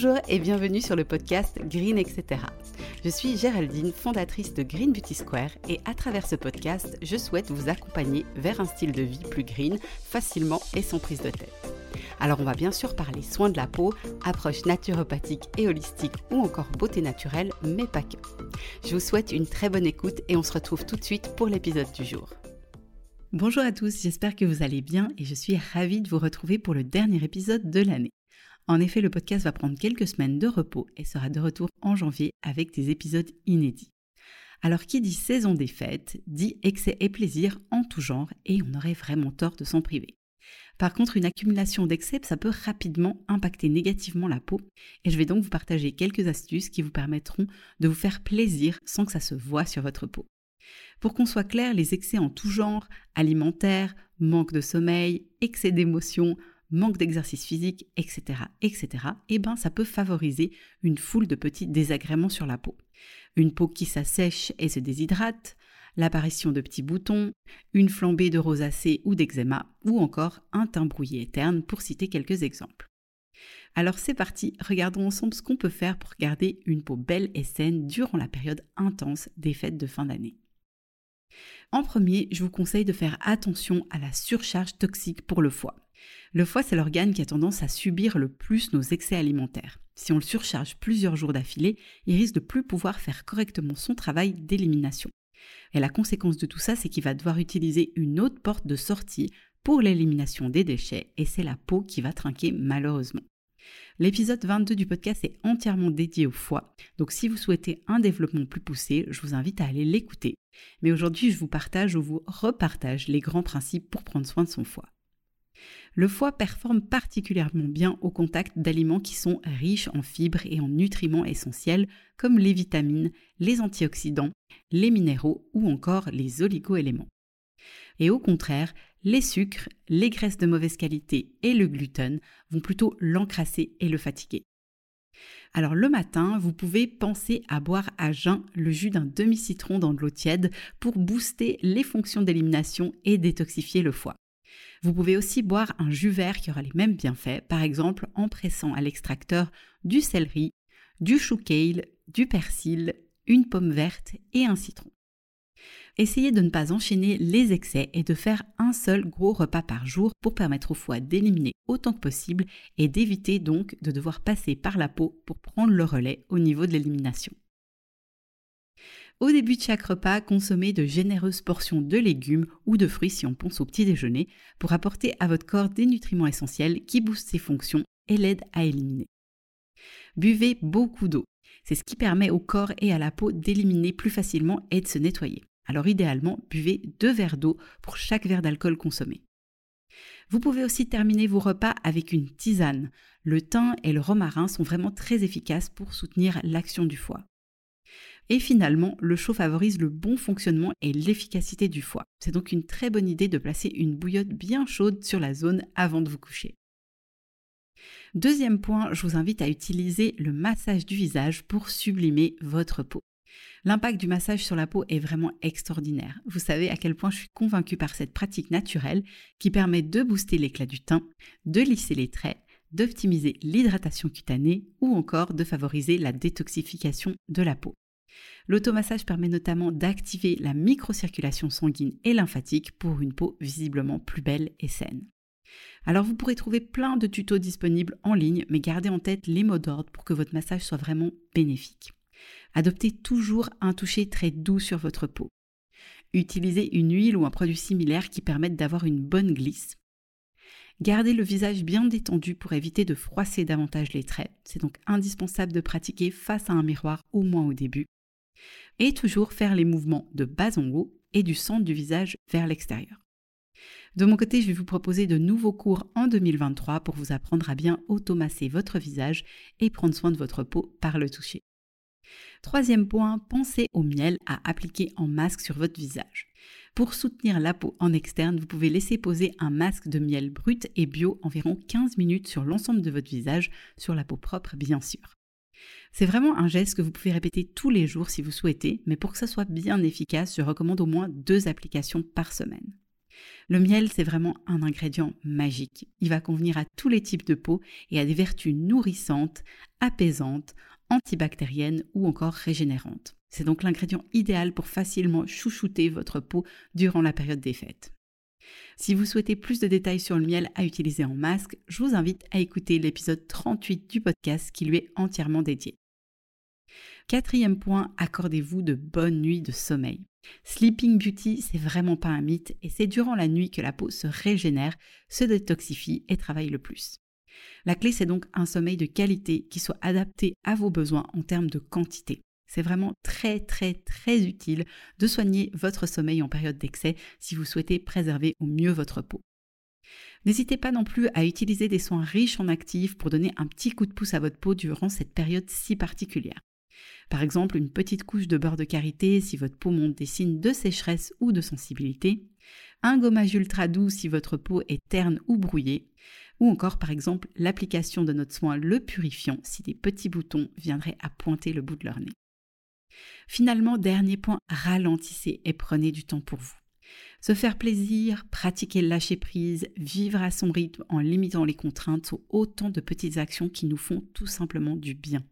Bonjour et bienvenue sur le podcast Green etc. Je suis Géraldine, fondatrice de Green Beauty Square et à travers ce podcast, je souhaite vous accompagner vers un style de vie plus green, facilement et sans prise de tête. Alors on va bien sûr parler soins de la peau, approche naturopathique et holistique ou encore beauté naturelle, mais pas que. Je vous souhaite une très bonne écoute et on se retrouve tout de suite pour l'épisode du jour. Bonjour à tous, j'espère que vous allez bien et je suis ravie de vous retrouver pour le dernier épisode de l'année. En effet, le podcast va prendre quelques semaines de repos et sera de retour en janvier avec des épisodes inédits. Alors qui dit saison des fêtes, dit excès et plaisir en tout genre et on aurait vraiment tort de s'en priver. Par contre, une accumulation d'excès, ça peut rapidement impacter négativement la peau et je vais donc vous partager quelques astuces qui vous permettront de vous faire plaisir sans que ça se voit sur votre peau. Pour qu'on soit clair, les excès en tout genre, alimentaire, manque de sommeil, excès d'émotions, manque d'exercice physique, etc., etc., eh ben, ça peut favoriser une foule de petits désagréments sur la peau. Une peau qui s'assèche et se déshydrate, l'apparition de petits boutons, une flambée de rosacée ou d'eczéma, ou encore un teint brouillé terne, pour citer quelques exemples. Alors c'est parti, regardons ensemble ce qu'on peut faire pour garder une peau belle et saine durant la période intense des fêtes de fin d'année. En premier, je vous conseille de faire attention à la surcharge toxique pour le foie. Le foie, c'est l'organe qui a tendance à subir le plus nos excès alimentaires. Si on le surcharge plusieurs jours d'affilée, il risque de plus pouvoir faire correctement son travail d'élimination. Et la conséquence de tout ça, c'est qu'il va devoir utiliser une autre porte de sortie pour l'élimination des déchets, et c'est la peau qui va trinquer malheureusement. L'épisode 22 du podcast est entièrement dédié au foie, donc si vous souhaitez un développement plus poussé, je vous invite à aller l'écouter. Mais aujourd'hui, je vous partage ou vous repartage les grands principes pour prendre soin de son foie. Le foie performe particulièrement bien au contact d'aliments qui sont riches en fibres et en nutriments essentiels comme les vitamines, les antioxydants, les minéraux ou encore les oligoéléments. Et au contraire, les sucres, les graisses de mauvaise qualité et le gluten vont plutôt l'encrasser et le fatiguer. Alors le matin, vous pouvez penser à boire à jeun le jus d'un demi-citron dans de l'eau tiède pour booster les fonctions d'élimination et détoxifier le foie. Vous pouvez aussi boire un jus vert qui aura les mêmes bienfaits, par exemple en pressant à l'extracteur du céleri, du chou kale, du persil, une pomme verte et un citron. Essayez de ne pas enchaîner les excès et de faire un seul gros repas par jour pour permettre au foie d'éliminer autant que possible et d'éviter donc de devoir passer par la peau pour prendre le relais au niveau de l'élimination. Au début de chaque repas, consommez de généreuses portions de légumes ou de fruits si on pense au petit déjeuner pour apporter à votre corps des nutriments essentiels qui boostent ses fonctions et l'aident à éliminer. Buvez beaucoup d'eau. C'est ce qui permet au corps et à la peau d'éliminer plus facilement et de se nettoyer. Alors idéalement, buvez deux verres d'eau pour chaque verre d'alcool consommé. Vous pouvez aussi terminer vos repas avec une tisane. Le thym et le romarin sont vraiment très efficaces pour soutenir l'action du foie. Et finalement, le chaud favorise le bon fonctionnement et l'efficacité du foie. C'est donc une très bonne idée de placer une bouillotte bien chaude sur la zone avant de vous coucher. Deuxième point, je vous invite à utiliser le massage du visage pour sublimer votre peau. L'impact du massage sur la peau est vraiment extraordinaire. Vous savez à quel point je suis convaincue par cette pratique naturelle qui permet de booster l'éclat du teint, de lisser les traits, d'optimiser l'hydratation cutanée ou encore de favoriser la détoxification de la peau. L'automassage permet notamment d'activer la microcirculation sanguine et lymphatique pour une peau visiblement plus belle et saine. Alors vous pourrez trouver plein de tutos disponibles en ligne, mais gardez en tête les mots d'ordre pour que votre massage soit vraiment bénéfique. Adoptez toujours un toucher très doux sur votre peau. Utilisez une huile ou un produit similaire qui permettent d'avoir une bonne glisse. Gardez le visage bien détendu pour éviter de froisser davantage les traits. C'est donc indispensable de pratiquer face à un miroir au moins au début. Et toujours faire les mouvements de bas en haut et du centre du visage vers l'extérieur. De mon côté, je vais vous proposer de nouveaux cours en 2023 pour vous apprendre à bien automasser votre visage et prendre soin de votre peau par le toucher. Troisième point, pensez au miel à appliquer en masque sur votre visage. Pour soutenir la peau en externe, vous pouvez laisser poser un masque de miel brut et bio environ 15 minutes sur l'ensemble de votre visage, sur la peau propre bien sûr. C'est vraiment un geste que vous pouvez répéter tous les jours si vous souhaitez, mais pour que ça soit bien efficace, je recommande au moins deux applications par semaine. Le miel, c'est vraiment un ingrédient magique. Il va convenir à tous les types de peau et a des vertus nourrissantes, apaisantes, antibactériennes ou encore régénérantes. C'est donc l'ingrédient idéal pour facilement chouchouter votre peau durant la période des fêtes. Si vous souhaitez plus de détails sur le miel à utiliser en masque, je vous invite à écouter l'épisode 38 du podcast qui lui est entièrement dédié. Quatrième point, accordez-vous de bonnes nuits de sommeil. Sleeping Beauty, c'est vraiment pas un mythe et c'est durant la nuit que la peau se régénère, se détoxifie et travaille le plus. La clé, c'est donc un sommeil de qualité qui soit adapté à vos besoins en termes de quantité. C'est vraiment très très très utile de soigner votre sommeil en période d'excès si vous souhaitez préserver au mieux votre peau. N'hésitez pas non plus à utiliser des soins riches en actifs pour donner un petit coup de pouce à votre peau durant cette période si particulière. Par exemple, une petite couche de beurre de karité si votre peau montre des signes de sécheresse ou de sensibilité, un gommage ultra doux si votre peau est terne ou brouillée, ou encore par exemple l'application de notre soin le purifiant si des petits boutons viendraient à pointer le bout de leur nez. Finalement, dernier point, ralentissez et prenez du temps pour vous. Se faire plaisir, pratiquer le lâcher prise, vivre à son rythme en limitant les contraintes sont autant de petites actions qui nous font tout simplement du bien.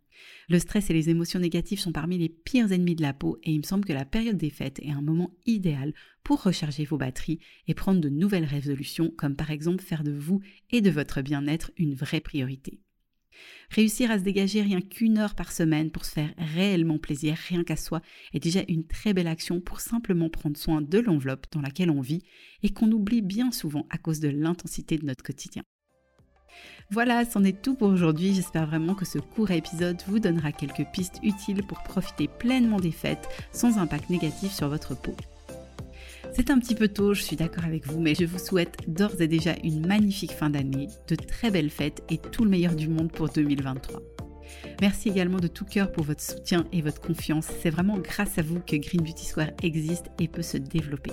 Le stress et les émotions négatives sont parmi les pires ennemis de la peau et il me semble que la période des fêtes est un moment idéal pour recharger vos batteries et prendre de nouvelles résolutions comme par exemple faire de vous et de votre bien-être une vraie priorité. Réussir à se dégager rien qu'une heure par semaine pour se faire réellement plaisir, rien qu'à soi, est déjà une très belle action pour simplement prendre soin de l'enveloppe dans laquelle on vit et qu'on oublie bien souvent à cause de l'intensité de notre quotidien. Voilà, c'en est tout pour aujourd'hui. J'espère vraiment que ce court épisode vous donnera quelques pistes utiles pour profiter pleinement des fêtes sans impact négatif sur votre peau. C'est un petit peu tôt, je suis d'accord avec vous, mais je vous souhaite d'ores et déjà une magnifique fin d'année, de très belles fêtes et tout le meilleur du monde pour 2023. Merci également de tout cœur pour votre soutien et votre confiance. C'est vraiment grâce à vous que Green Beauty Square existe et peut se développer.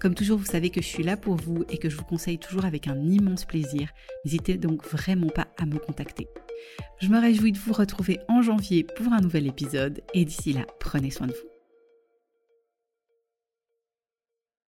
Comme toujours, vous savez que je suis là pour vous et que je vous conseille toujours avec un immense plaisir. N'hésitez donc vraiment pas à me contacter. Je me réjouis de vous retrouver en janvier pour un nouvel épisode et d'ici là, prenez soin de vous.